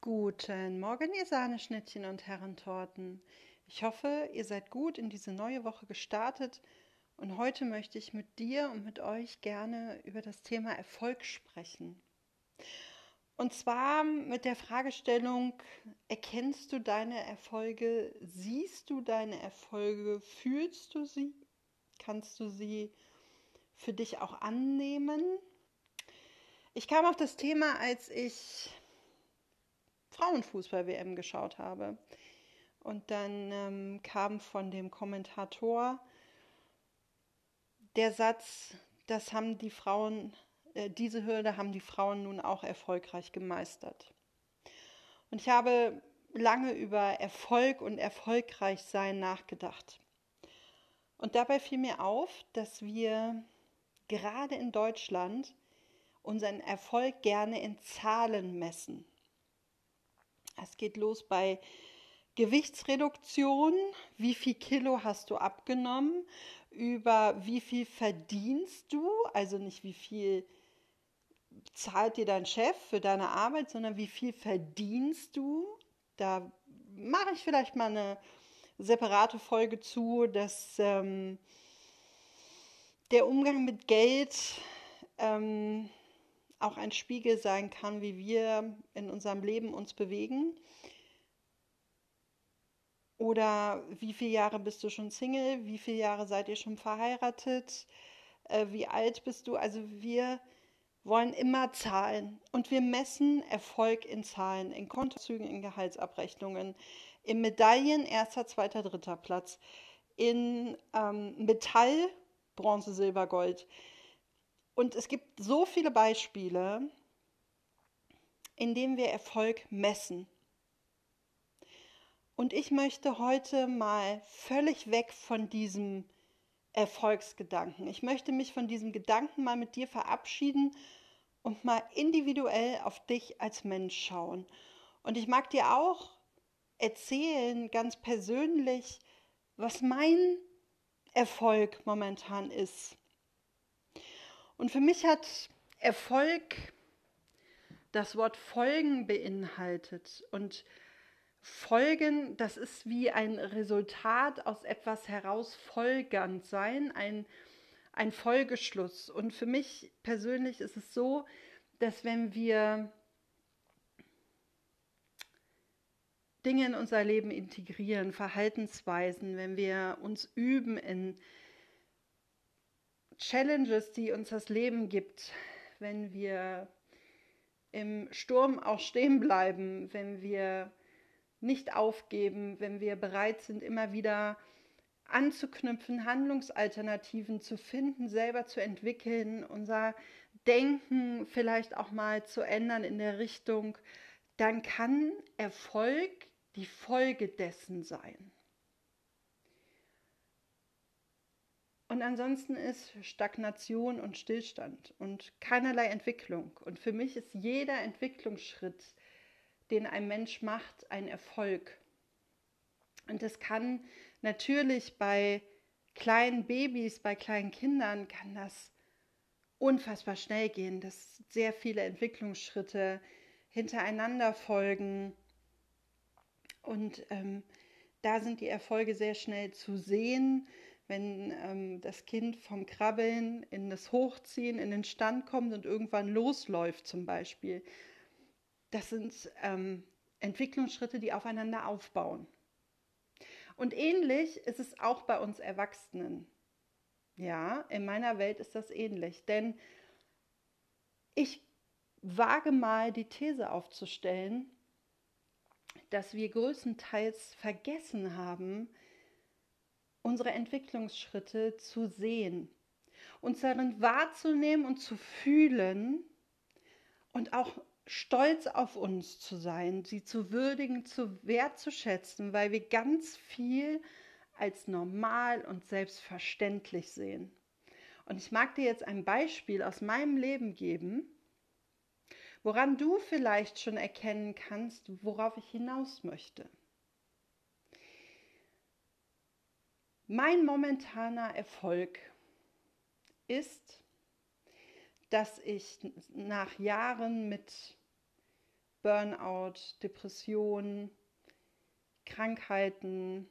Guten Morgen, ihr Sahneschnittchen und Herrentorten. Ich hoffe, ihr seid gut in diese neue Woche gestartet und heute möchte ich mit dir und mit euch gerne über das Thema Erfolg sprechen. Und zwar mit der Fragestellung, erkennst du deine Erfolge, siehst du deine Erfolge, fühlst du sie, kannst du sie für dich auch annehmen? Ich kam auf das Thema, als ich Frauenfußball-WM geschaut habe. Und dann ähm, kam von dem Kommentator der Satz, das haben die Frauen, äh, diese Hürde haben die Frauen nun auch erfolgreich gemeistert. Und ich habe lange über Erfolg und Erfolgreichsein nachgedacht. Und dabei fiel mir auf, dass wir gerade in Deutschland unseren Erfolg gerne in Zahlen messen. Es geht los bei Gewichtsreduktion, wie viel Kilo hast du abgenommen, über wie viel verdienst du, also nicht wie viel zahlt dir dein Chef für deine Arbeit, sondern wie viel verdienst du. Da mache ich vielleicht mal eine separate Folge zu, dass ähm, der Umgang mit Geld ähm, auch ein Spiegel sein kann, wie wir in unserem Leben uns bewegen. Oder wie viele Jahre bist du schon Single? Wie viele Jahre seid ihr schon verheiratet? Äh, wie alt bist du? Also wir wollen immer Zahlen und wir messen Erfolg in Zahlen, in Kontozügen, in Gehaltsabrechnungen, in Medaillen erster, zweiter, dritter Platz, in ähm, Metall, Bronze, Silber, Gold. Und es gibt so viele Beispiele, in denen wir Erfolg messen. Und ich möchte heute mal völlig weg von diesem Erfolgsgedanken. Ich möchte mich von diesem Gedanken mal mit dir verabschieden und mal individuell auf dich als Mensch schauen. Und ich mag dir auch erzählen, ganz persönlich, was mein Erfolg momentan ist. Und für mich hat Erfolg das Wort Folgen beinhaltet. Und Folgen, das ist wie ein Resultat aus etwas heraus folgernd sein, ein, ein Folgeschluss. Und für mich persönlich ist es so, dass wenn wir Dinge in unser Leben integrieren, Verhaltensweisen, wenn wir uns üben in Challenges, die uns das Leben gibt, wenn wir im Sturm auch stehen bleiben, wenn wir nicht aufgeben, wenn wir bereit sind, immer wieder anzuknüpfen, Handlungsalternativen zu finden, selber zu entwickeln, unser Denken vielleicht auch mal zu ändern in der Richtung, dann kann Erfolg die Folge dessen sein. Und ansonsten ist Stagnation und Stillstand und keinerlei Entwicklung. Und für mich ist jeder Entwicklungsschritt, den ein Mensch macht, ein Erfolg. Und das kann natürlich bei kleinen Babys, bei kleinen Kindern, kann das unfassbar schnell gehen, dass sehr viele Entwicklungsschritte hintereinander folgen. Und ähm, da sind die Erfolge sehr schnell zu sehen wenn ähm, das Kind vom Krabbeln in das Hochziehen, in den Stand kommt und irgendwann losläuft zum Beispiel. Das sind ähm, Entwicklungsschritte, die aufeinander aufbauen. Und ähnlich ist es auch bei uns Erwachsenen. Ja, in meiner Welt ist das ähnlich, denn ich wage mal die These aufzustellen, dass wir größtenteils vergessen haben, unsere Entwicklungsschritte zu sehen, uns darin wahrzunehmen und zu fühlen und auch stolz auf uns zu sein, sie zu würdigen, zu wertzuschätzen, weil wir ganz viel als normal und selbstverständlich sehen. Und ich mag dir jetzt ein Beispiel aus meinem Leben geben, woran du vielleicht schon erkennen kannst, worauf ich hinaus möchte. Mein momentaner Erfolg ist, dass ich nach Jahren mit Burnout, Depression, Krankheiten,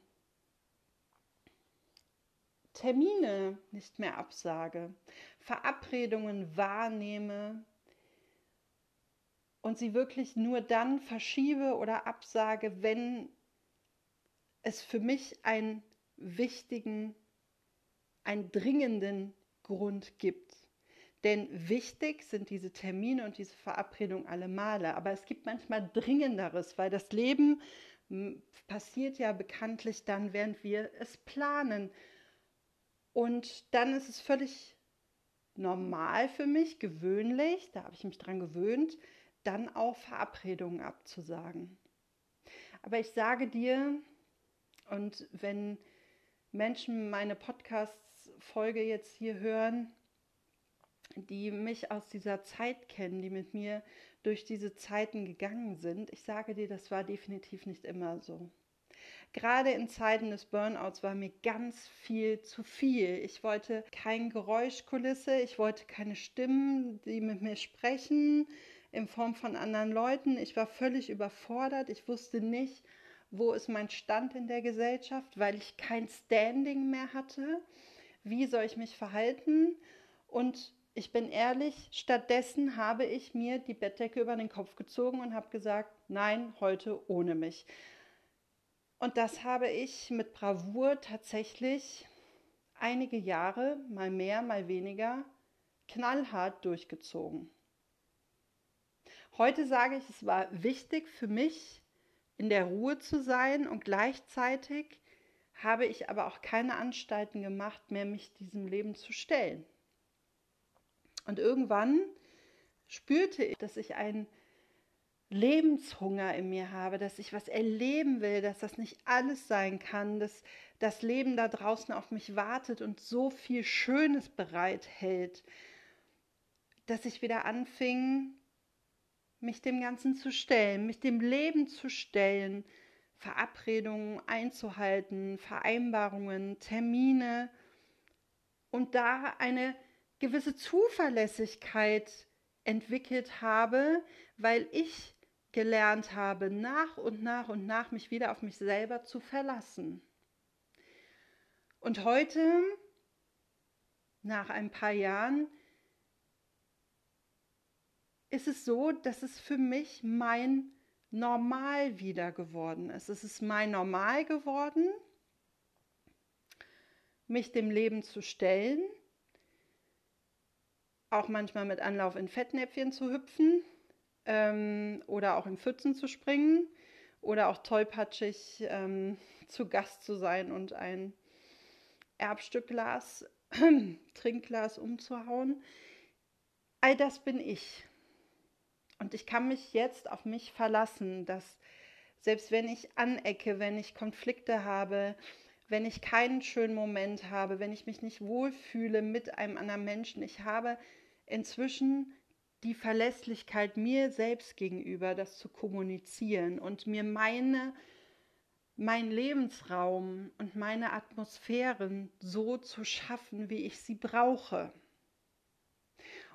Termine nicht mehr absage, Verabredungen wahrnehme und sie wirklich nur dann verschiebe oder absage, wenn es für mich einen wichtigen, einen dringenden Grund gibt. Denn wichtig sind diese Termine und diese Verabredungen alle Male. Aber es gibt manchmal Dringenderes, weil das Leben passiert ja bekanntlich dann, während wir es planen. Und dann ist es völlig normal für mich, gewöhnlich, da habe ich mich dran gewöhnt, dann auch Verabredungen abzusagen. Aber ich sage dir, und wenn Menschen meine Podcast-Folge jetzt hier hören, die mich aus dieser Zeit kennen, die mit mir durch diese Zeiten gegangen sind, ich sage dir, das war definitiv nicht immer so. Gerade in Zeiten des Burnouts war mir ganz viel zu viel. Ich wollte keine Geräuschkulisse, ich wollte keine Stimmen, die mit mir sprechen in Form von anderen Leuten. Ich war völlig überfordert. Ich wusste nicht, wo ist mein Stand in der Gesellschaft, weil ich kein Standing mehr hatte. Wie soll ich mich verhalten? Und ich bin ehrlich, stattdessen habe ich mir die Bettdecke über den Kopf gezogen und habe gesagt, nein, heute ohne mich. Und das habe ich mit Bravour tatsächlich einige Jahre, mal mehr, mal weniger, knallhart durchgezogen. Heute sage ich, es war wichtig für mich, in der Ruhe zu sein und gleichzeitig habe ich aber auch keine Anstalten gemacht, mehr mich diesem Leben zu stellen. Und irgendwann spürte ich, dass ich einen Lebenshunger in mir habe, dass ich was erleben will, dass das nicht alles sein kann, dass das Leben da draußen auf mich wartet und so viel Schönes bereithält, dass ich wieder anfing, mich dem Ganzen zu stellen, mich dem Leben zu stellen, Verabredungen einzuhalten, Vereinbarungen, Termine und da eine gewisse Zuverlässigkeit entwickelt habe, weil ich gelernt habe, nach und nach und nach mich wieder auf mich selber zu verlassen. Und heute, nach ein paar Jahren, ist es so, dass es für mich mein Normal wieder geworden ist. Es ist mein Normal geworden, mich dem Leben zu stellen, auch manchmal mit Anlauf in Fettnäpfchen zu hüpfen, ähm, oder auch in Pfützen zu springen oder auch tollpatschig ähm, zu Gast zu sein und ein Erbstückglas, Trinkglas umzuhauen. All das bin ich. Und ich kann mich jetzt auf mich verlassen, dass selbst wenn ich anecke, wenn ich Konflikte habe, wenn ich keinen schönen Moment habe, wenn ich mich nicht wohlfühle mit einem anderen Menschen, ich habe inzwischen die Verlässlichkeit mir selbst gegenüber, das zu kommunizieren und mir meine, mein Lebensraum und meine Atmosphären so zu schaffen, wie ich sie brauche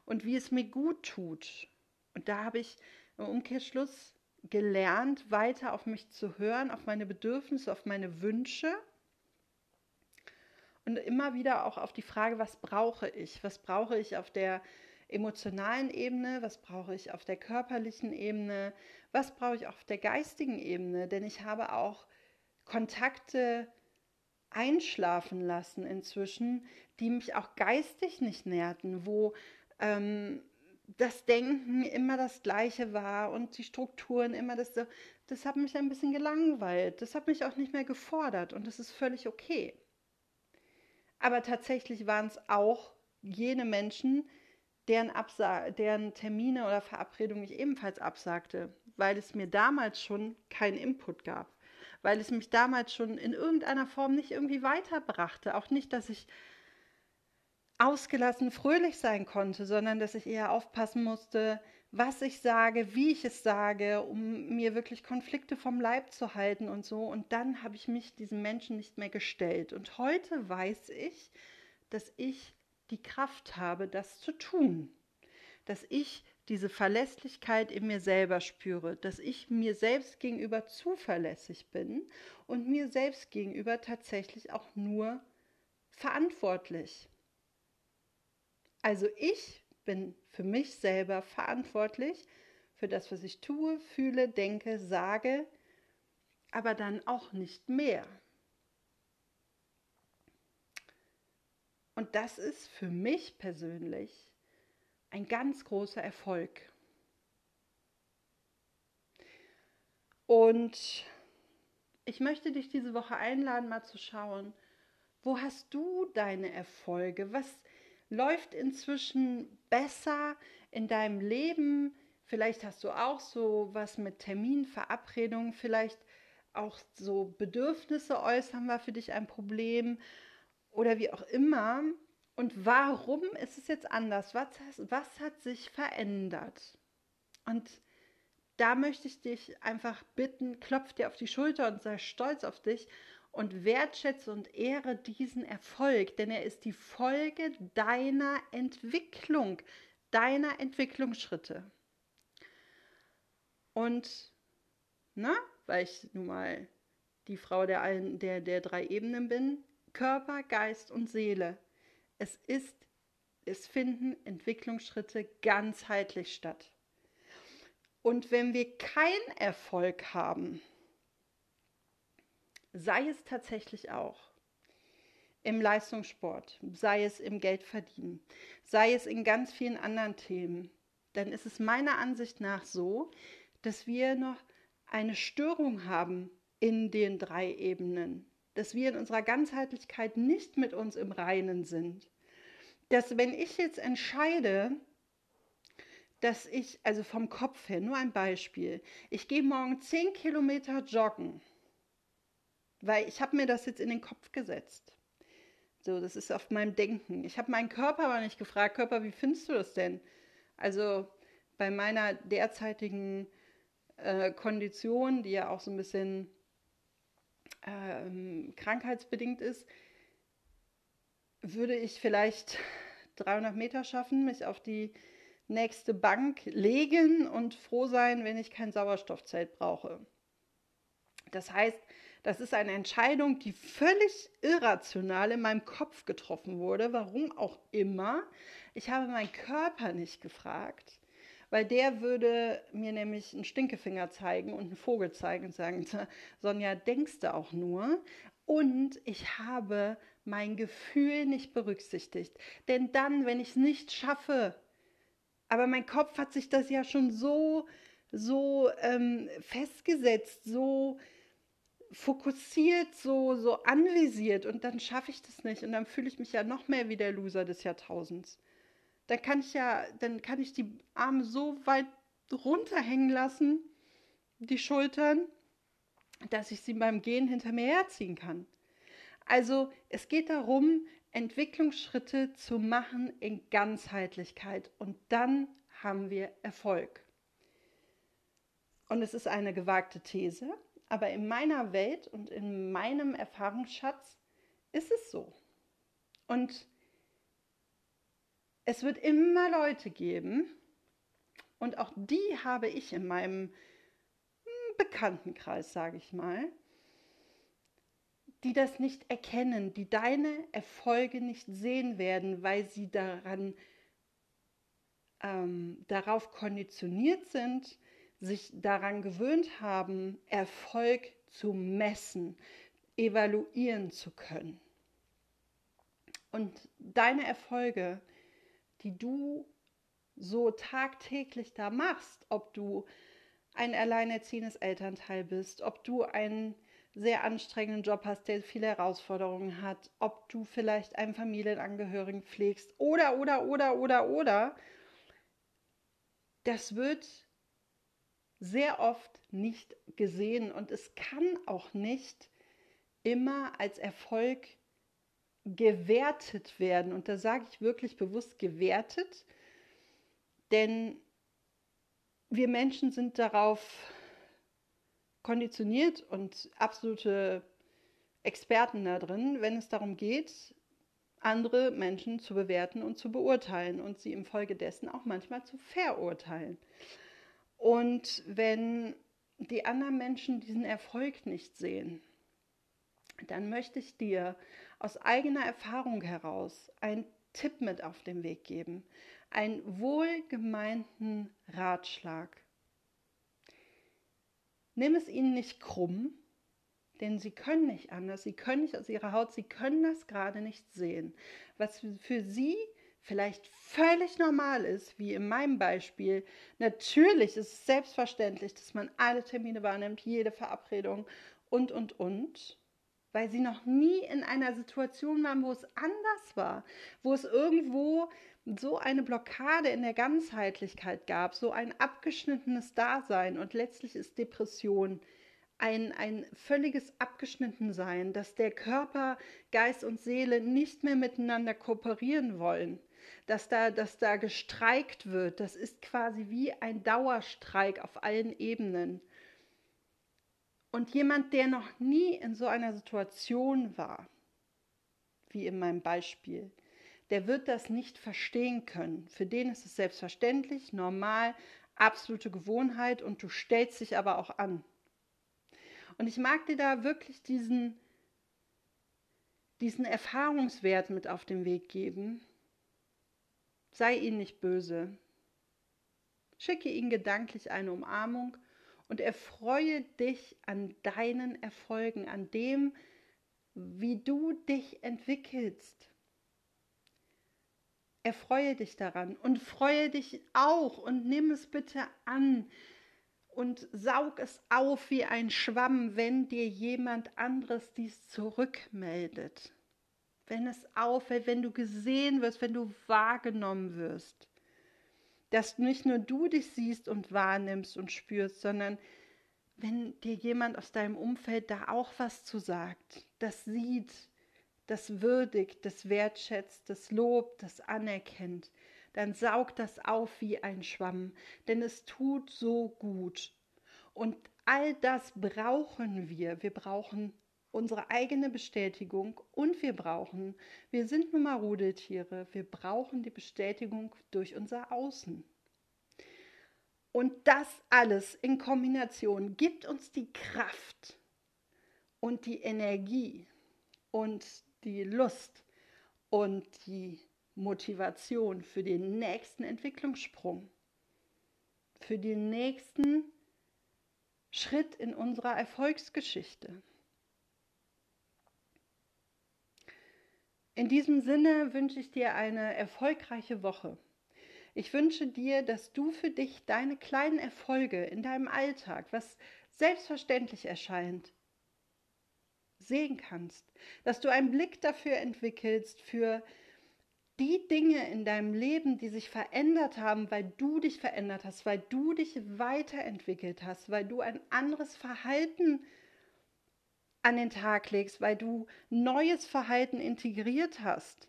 und wie es mir gut tut. Und da habe ich im Umkehrschluss gelernt, weiter auf mich zu hören, auf meine Bedürfnisse, auf meine Wünsche. Und immer wieder auch auf die Frage, was brauche ich? Was brauche ich auf der emotionalen Ebene, was brauche ich auf der körperlichen Ebene, was brauche ich auf der geistigen Ebene, denn ich habe auch Kontakte einschlafen lassen inzwischen, die mich auch geistig nicht nährten, wo ähm, das Denken immer das gleiche war und die Strukturen immer das, das hat mich ein bisschen gelangweilt, das hat mich auch nicht mehr gefordert und das ist völlig okay. Aber tatsächlich waren es auch jene Menschen, deren, Absa deren Termine oder Verabredungen ich ebenfalls absagte, weil es mir damals schon keinen Input gab, weil es mich damals schon in irgendeiner Form nicht irgendwie weiterbrachte. Auch nicht, dass ich ausgelassen fröhlich sein konnte, sondern dass ich eher aufpassen musste, was ich sage, wie ich es sage, um mir wirklich Konflikte vom Leib zu halten und so. Und dann habe ich mich diesen Menschen nicht mehr gestellt. Und heute weiß ich, dass ich die Kraft habe, das zu tun. Dass ich diese Verlässlichkeit in mir selber spüre, dass ich mir selbst gegenüber zuverlässig bin und mir selbst gegenüber tatsächlich auch nur verantwortlich. Also ich bin für mich selber verantwortlich für das, was ich tue, fühle, denke, sage, aber dann auch nicht mehr. Und das ist für mich persönlich ein ganz großer Erfolg. Und ich möchte dich diese Woche einladen, mal zu schauen, wo hast du deine Erfolge? Was läuft inzwischen besser in deinem Leben? Vielleicht hast du auch so was mit Terminverabredungen, vielleicht auch so Bedürfnisse äußern war für dich ein Problem oder wie auch immer. Und warum ist es jetzt anders? Was, was hat sich verändert? Und da möchte ich dich einfach bitten, klopf dir auf die Schulter und sei stolz auf dich und wertschätze und ehre diesen Erfolg, denn er ist die Folge deiner Entwicklung, deiner Entwicklungsschritte. Und, na, weil ich nun mal die Frau der, der, der drei Ebenen bin, Körper, Geist und Seele es ist, es finden Entwicklungsschritte ganzheitlich statt. Und wenn wir keinen Erfolg haben, sei es tatsächlich auch im Leistungssport, sei es im Geldverdienen, sei es in ganz vielen anderen Themen, dann ist es meiner Ansicht nach so, dass wir noch eine Störung haben in den drei Ebenen, dass wir in unserer Ganzheitlichkeit nicht mit uns im Reinen sind. Dass wenn ich jetzt entscheide, dass ich, also vom Kopf her, nur ein Beispiel, ich gehe morgen 10 Kilometer joggen, weil ich habe mir das jetzt in den Kopf gesetzt. So, das ist auf meinem Denken. Ich habe meinen Körper aber nicht gefragt, Körper, wie findest du das denn? Also bei meiner derzeitigen äh, Kondition, die ja auch so ein bisschen ähm, krankheitsbedingt ist, würde ich vielleicht 300 Meter schaffen, mich auf die nächste Bank legen und froh sein, wenn ich kein Sauerstoffzelt brauche. Das heißt, das ist eine Entscheidung, die völlig irrational in meinem Kopf getroffen wurde, warum auch immer. Ich habe meinen Körper nicht gefragt, weil der würde mir nämlich einen Stinkefinger zeigen und einen Vogel zeigen und sagen, Sonja, denkst du auch nur? Und ich habe mein Gefühl nicht berücksichtigt. Denn dann, wenn ich es nicht schaffe, aber mein Kopf hat sich das ja schon so, so ähm, festgesetzt, so fokussiert, so, so anvisiert und dann schaffe ich das nicht und dann fühle ich mich ja noch mehr wie der Loser des Jahrtausends. Dann kann ich ja, dann kann ich die Arme so weit runterhängen lassen, die Schultern, dass ich sie beim Gehen hinter mir herziehen kann. Also es geht darum, Entwicklungsschritte zu machen in Ganzheitlichkeit und dann haben wir Erfolg. Und es ist eine gewagte These, aber in meiner Welt und in meinem Erfahrungsschatz ist es so. Und es wird immer Leute geben, und auch die habe ich in meinem hm, Bekanntenkreis, sage ich mal, die das nicht erkennen, die deine Erfolge nicht sehen werden, weil sie daran, ähm, darauf konditioniert sind, sich daran gewöhnt haben, Erfolg zu messen, evaluieren zu können. Und deine Erfolge, die du so tagtäglich da machst, ob du ein alleinerziehendes Elternteil bist, ob du ein sehr anstrengenden Job hast, der viele Herausforderungen hat, ob du vielleicht einen Familienangehörigen pflegst oder, oder, oder, oder, oder, das wird sehr oft nicht gesehen und es kann auch nicht immer als Erfolg gewertet werden. Und da sage ich wirklich bewusst gewertet, denn wir Menschen sind darauf konditioniert und absolute Experten da drin, wenn es darum geht, andere Menschen zu bewerten und zu beurteilen und sie infolgedessen auch manchmal zu verurteilen. Und wenn die anderen Menschen diesen Erfolg nicht sehen, dann möchte ich dir aus eigener Erfahrung heraus einen Tipp mit auf den Weg geben, einen wohlgemeinten Ratschlag. Nimm es ihnen nicht krumm, denn sie können nicht anders, sie können nicht aus ihrer Haut, sie können das gerade nicht sehen. Was für sie vielleicht völlig normal ist, wie in meinem Beispiel. Natürlich ist es selbstverständlich, dass man alle Termine wahrnimmt, jede Verabredung und, und, und weil sie noch nie in einer Situation waren, wo es anders war, wo es irgendwo so eine Blockade in der Ganzheitlichkeit gab, so ein abgeschnittenes Dasein und letztlich ist Depression ein, ein völliges Abgeschnittensein, dass der Körper, Geist und Seele nicht mehr miteinander kooperieren wollen, dass da, dass da gestreikt wird, das ist quasi wie ein Dauerstreik auf allen Ebenen. Und jemand, der noch nie in so einer Situation war, wie in meinem Beispiel, der wird das nicht verstehen können. Für den ist es selbstverständlich, normal, absolute Gewohnheit und du stellst dich aber auch an. Und ich mag dir da wirklich diesen, diesen Erfahrungswert mit auf den Weg geben. Sei ihnen nicht böse. Schicke ihnen gedanklich eine Umarmung und erfreue dich an deinen Erfolgen, an dem, wie du dich entwickelst. Erfreue dich daran und freue dich auch und nimm es bitte an und saug es auf wie ein Schwamm, wenn dir jemand anderes dies zurückmeldet. Wenn es auffällt, wenn du gesehen wirst, wenn du wahrgenommen wirst dass nicht nur du dich siehst und wahrnimmst und spürst, sondern wenn dir jemand aus deinem Umfeld da auch was zu sagt, das sieht, das würdigt, das wertschätzt, das lobt, das anerkennt, dann saugt das auf wie ein Schwamm, denn es tut so gut. Und all das brauchen wir. Wir brauchen unsere eigene Bestätigung und wir brauchen, wir sind nun mal Rudeltiere, wir brauchen die Bestätigung durch unser Außen. Und das alles in Kombination gibt uns die Kraft und die Energie und die Lust und die Motivation für den nächsten Entwicklungssprung, für den nächsten Schritt in unserer Erfolgsgeschichte. In diesem Sinne wünsche ich dir eine erfolgreiche Woche. Ich wünsche dir, dass du für dich deine kleinen Erfolge in deinem Alltag, was selbstverständlich erscheint, sehen kannst. Dass du einen Blick dafür entwickelst, für die Dinge in deinem Leben, die sich verändert haben, weil du dich verändert hast, weil du dich weiterentwickelt hast, weil du ein anderes Verhalten hast an den Tag legst, weil du neues Verhalten integriert hast.